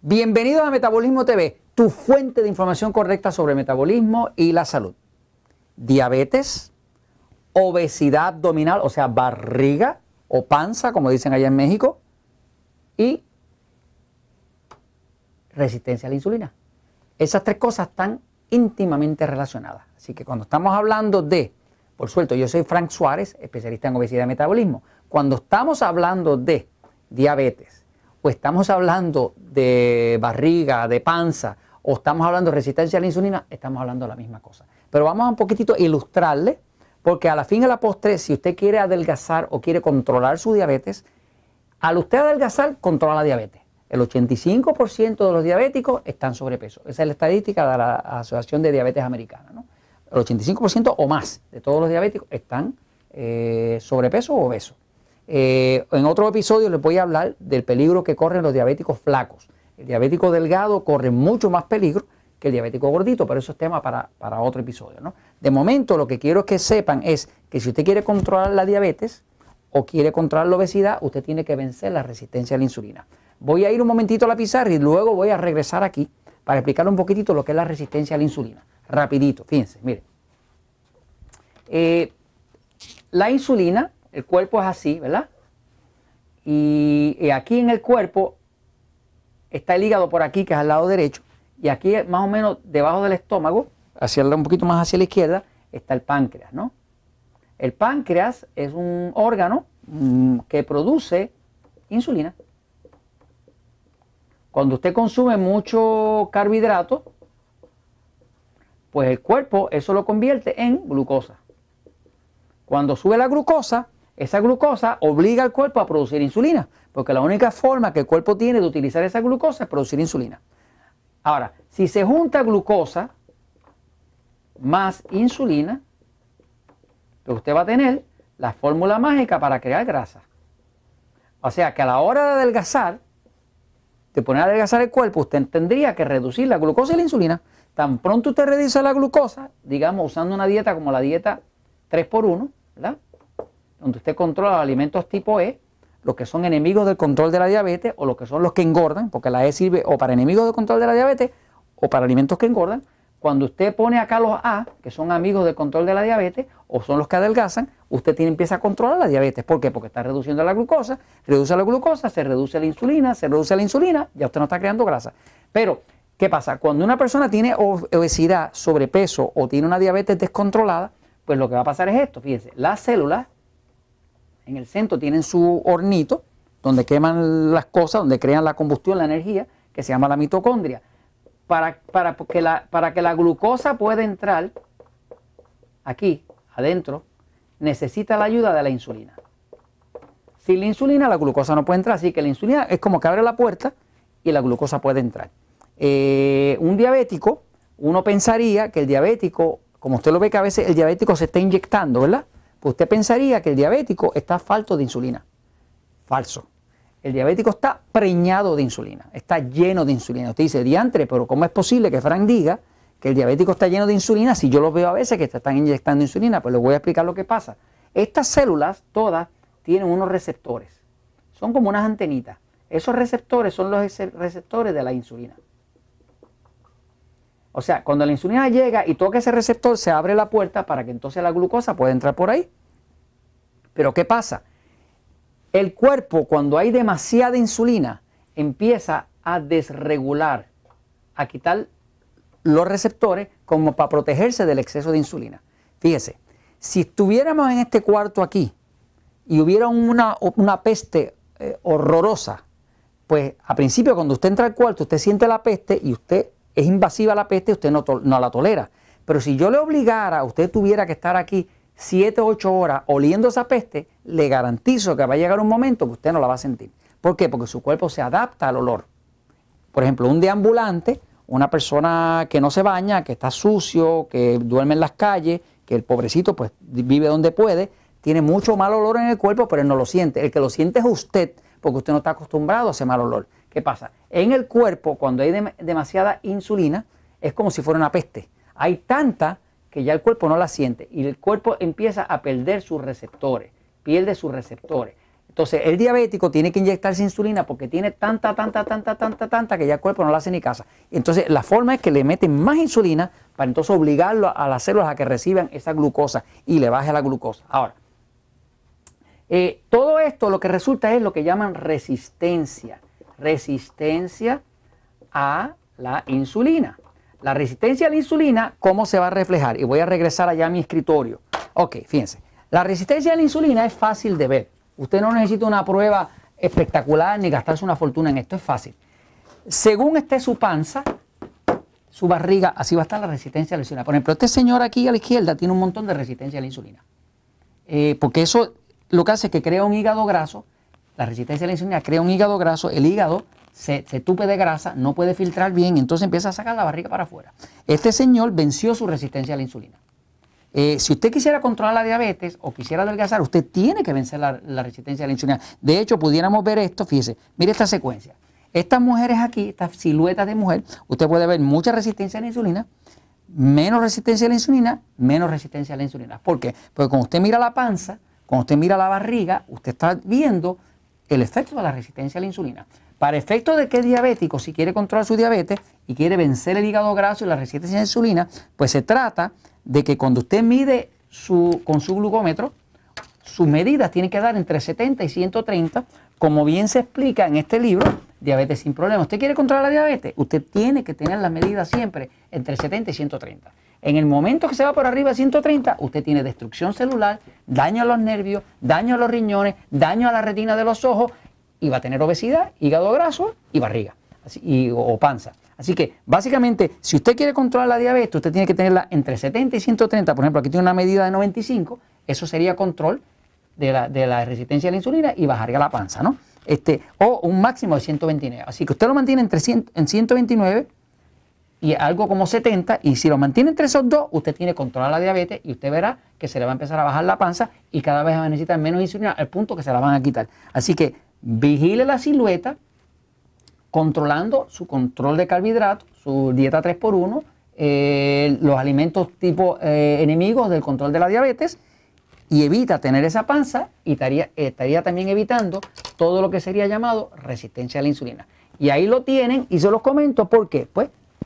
Bienvenidos a Metabolismo TV, tu fuente de información correcta sobre metabolismo y la salud. Diabetes, obesidad abdominal, o sea, barriga o panza, como dicen allá en México, y resistencia a la insulina. Esas tres cosas están íntimamente relacionadas. Así que cuando estamos hablando de, por suerte, yo soy Frank Suárez, especialista en obesidad y metabolismo. Cuando estamos hablando de diabetes, o estamos hablando de barriga, de panza, o estamos hablando de resistencia a la insulina, estamos hablando de la misma cosa. Pero vamos a un poquitito ilustrarle, porque a la fin y a la postre, si usted quiere adelgazar o quiere controlar su diabetes, al usted adelgazar, controla la diabetes. El 85% de los diabéticos están sobrepeso. Esa es la estadística de la Asociación de Diabetes Americana. ¿no? El 85% o más de todos los diabéticos están eh, sobrepeso o obesos. Eh, en otro episodio les voy a hablar del peligro que corren los diabéticos flacos. El diabético delgado corre mucho más peligro que el diabético gordito, pero eso es tema para, otro episodio. ¿no? De momento lo que quiero que sepan es que si usted quiere controlar la diabetes o quiere controlar la obesidad, usted tiene que vencer la resistencia a la insulina. Voy a ir un momentito a la pizarra y luego voy a regresar aquí para explicar un poquitito lo que es la resistencia a la insulina. Rapidito, fíjense, mire. Eh, la insulina, el cuerpo es así, ¿verdad? Y, aquí en el cuerpo está el hígado por aquí, que es al lado derecho, y aquí más o menos debajo del estómago, hacia un poquito más hacia la izquierda, está el páncreas, ¿no? El páncreas es un órgano mm, que produce insulina. Cuando usted consume mucho carbohidrato, pues el cuerpo eso lo convierte en glucosa. Cuando sube la glucosa, esa glucosa obliga al cuerpo a producir insulina, porque la única forma que el cuerpo tiene de utilizar esa glucosa es producir insulina. Ahora, si se junta glucosa más insulina, pues usted va a tener la fórmula mágica para crear grasa. O sea que a la hora de adelgazar, de poner a adelgazar el cuerpo, usted tendría que reducir la glucosa y la insulina. Tan pronto usted reduce la glucosa, digamos usando una dieta como la dieta 3x1, ¿verdad? Donde usted controla los alimentos tipo E, los que son enemigos del control de la diabetes o los que son los que engordan, porque la E sirve o para enemigos del control de la diabetes o para alimentos que engordan. Cuando usted pone acá los A, que son amigos del control de la diabetes o son los que adelgazan, usted tiene, empieza a controlar la diabetes. ¿Por qué? Porque está reduciendo la glucosa, reduce la glucosa, se reduce la insulina, se reduce la insulina, ya usted no está creando grasa. Pero, ¿qué pasa? Cuando una persona tiene obesidad, sobrepeso o tiene una diabetes descontrolada, pues lo que va a pasar es esto. Fíjense, las células en el centro tienen su hornito, donde queman las cosas, donde crean la combustión, la energía, que se llama la mitocondria para, para, que la, para que la glucosa pueda entrar aquí, adentro, necesita la ayuda de la insulina. Sin la insulina, la glucosa no puede entrar, así que la insulina es como que abre la puerta y la glucosa puede entrar. Eh, un diabético, uno pensaría que el diabético, como usted lo ve que a veces el diabético se está inyectando, ¿verdad? Pues usted pensaría que el diabético está falto de insulina. Falso. El diabético está preñado de insulina, está lleno de insulina. Usted dice, diantre, pero ¿cómo es posible que Frank diga que el diabético está lleno de insulina si yo lo veo a veces que están inyectando insulina? Pues les voy a explicar lo que pasa. Estas células todas tienen unos receptores. Son como unas antenitas. Esos receptores son los receptores de la insulina. O sea, cuando la insulina llega y toca ese receptor, se abre la puerta para que entonces la glucosa pueda entrar por ahí. Pero ¿qué pasa? El cuerpo, cuando hay demasiada insulina, empieza a desregular, a quitar los receptores como para protegerse del exceso de insulina. Fíjese, si estuviéramos en este cuarto aquí y hubiera una, peste eh, horrorosa, pues a principio cuando usted entra al cuarto, usted siente la peste y usted es invasiva la peste, usted no, la tolera. Pero si yo le obligara, usted tuviera que estar aquí 7 o 8 horas oliendo esa peste, le garantizo que va a llegar un momento que usted no la va a sentir. ¿Por qué? Porque su cuerpo se adapta al olor. Por ejemplo, un deambulante, una persona que no se baña, que está sucio, que duerme en las calles, que el pobrecito pues vive donde puede, tiene mucho mal olor en el cuerpo, pero él no lo siente. El que lo siente es usted, porque usted no está acostumbrado a ese mal olor. ¿Qué pasa? En el cuerpo, cuando hay demasiada insulina, es como si fuera una peste. Hay tanta que ya el cuerpo no la siente y el cuerpo empieza a perder sus receptores, pierde sus receptores. Entonces, el diabético tiene que inyectarse insulina porque tiene tanta, tanta, tanta, tanta, tanta que ya el cuerpo no le hace ni casa. Entonces, la forma es que le meten más insulina para entonces obligarlo a las células a que reciban esa glucosa y le baje la glucosa. Ahora, eh, todo esto lo que resulta es lo que llaman resistencia. Resistencia a la insulina. La resistencia a la insulina, ¿cómo se va a reflejar? Y voy a regresar allá a mi escritorio. Ok, fíjense. La resistencia a la insulina es fácil de ver. Usted no necesita una prueba espectacular ni gastarse una fortuna en esto, es fácil. Según esté su panza, su barriga, así va a estar la resistencia a la insulina. Por ejemplo, este señor aquí a la izquierda tiene un montón de resistencia a la insulina. Eh, porque eso lo que hace es que crea un hígado graso, la resistencia a la insulina crea un hígado graso, el hígado se, se, tupe de grasa, no puede filtrar bien, entonces empieza a sacar la barriga para afuera. Este señor venció su resistencia a la insulina. Eh, si usted quisiera controlar la diabetes o quisiera adelgazar, usted tiene que vencer la, resistencia a la insulina. De hecho, pudiéramos ver esto, fíjese, mire esta secuencia. Estas mujeres aquí, estas siluetas de mujer, usted puede ver mucha resistencia a la insulina, menos resistencia a la insulina, menos resistencia a la insulina. ¿Por qué? Porque cuando usted mira la panza, cuando usted mira la barriga, usted está viendo el efecto de la resistencia a la insulina. Para efecto de que es diabético, si quiere controlar su diabetes y quiere vencer el hígado graso y la resistencia a la insulina, pues se trata de que cuando usted mide su, con su glucómetro, sus medidas tienen que dar entre 70 y 130, como bien se explica en este libro, Diabetes sin problemas. ¿Usted quiere controlar la diabetes? Usted tiene que tener las medidas siempre entre 70 y 130. En el momento que se va por arriba de 130, usted tiene destrucción celular, daño a los nervios, daño a los riñones, daño a la retina de los ojos y va a tener obesidad, hígado graso y barriga y, o panza. Así que básicamente, si usted quiere controlar la diabetes, usted tiene que tenerla entre 70 y 130. Por ejemplo, aquí tiene una medida de 95. Eso sería control de la, resistencia a la insulina y bajaría la panza, ¿no? Este, o un máximo de 129. Así que usted lo mantiene entre en 129 y algo como 70. Y si lo mantiene entre esos dos, usted tiene controlar la diabetes y usted verá que se le va a empezar a bajar la panza y cada vez va a necesitar menos insulina al punto que se la van a quitar. Así que vigile la silueta controlando su control de carbohidratos, su dieta 3x1, eh, los alimentos tipo eh, enemigos del control de la diabetes y evita tener esa panza y estaría, estaría también evitando todo lo que sería llamado resistencia a la insulina. Y ahí lo tienen y se los comento, ¿por qué? Pues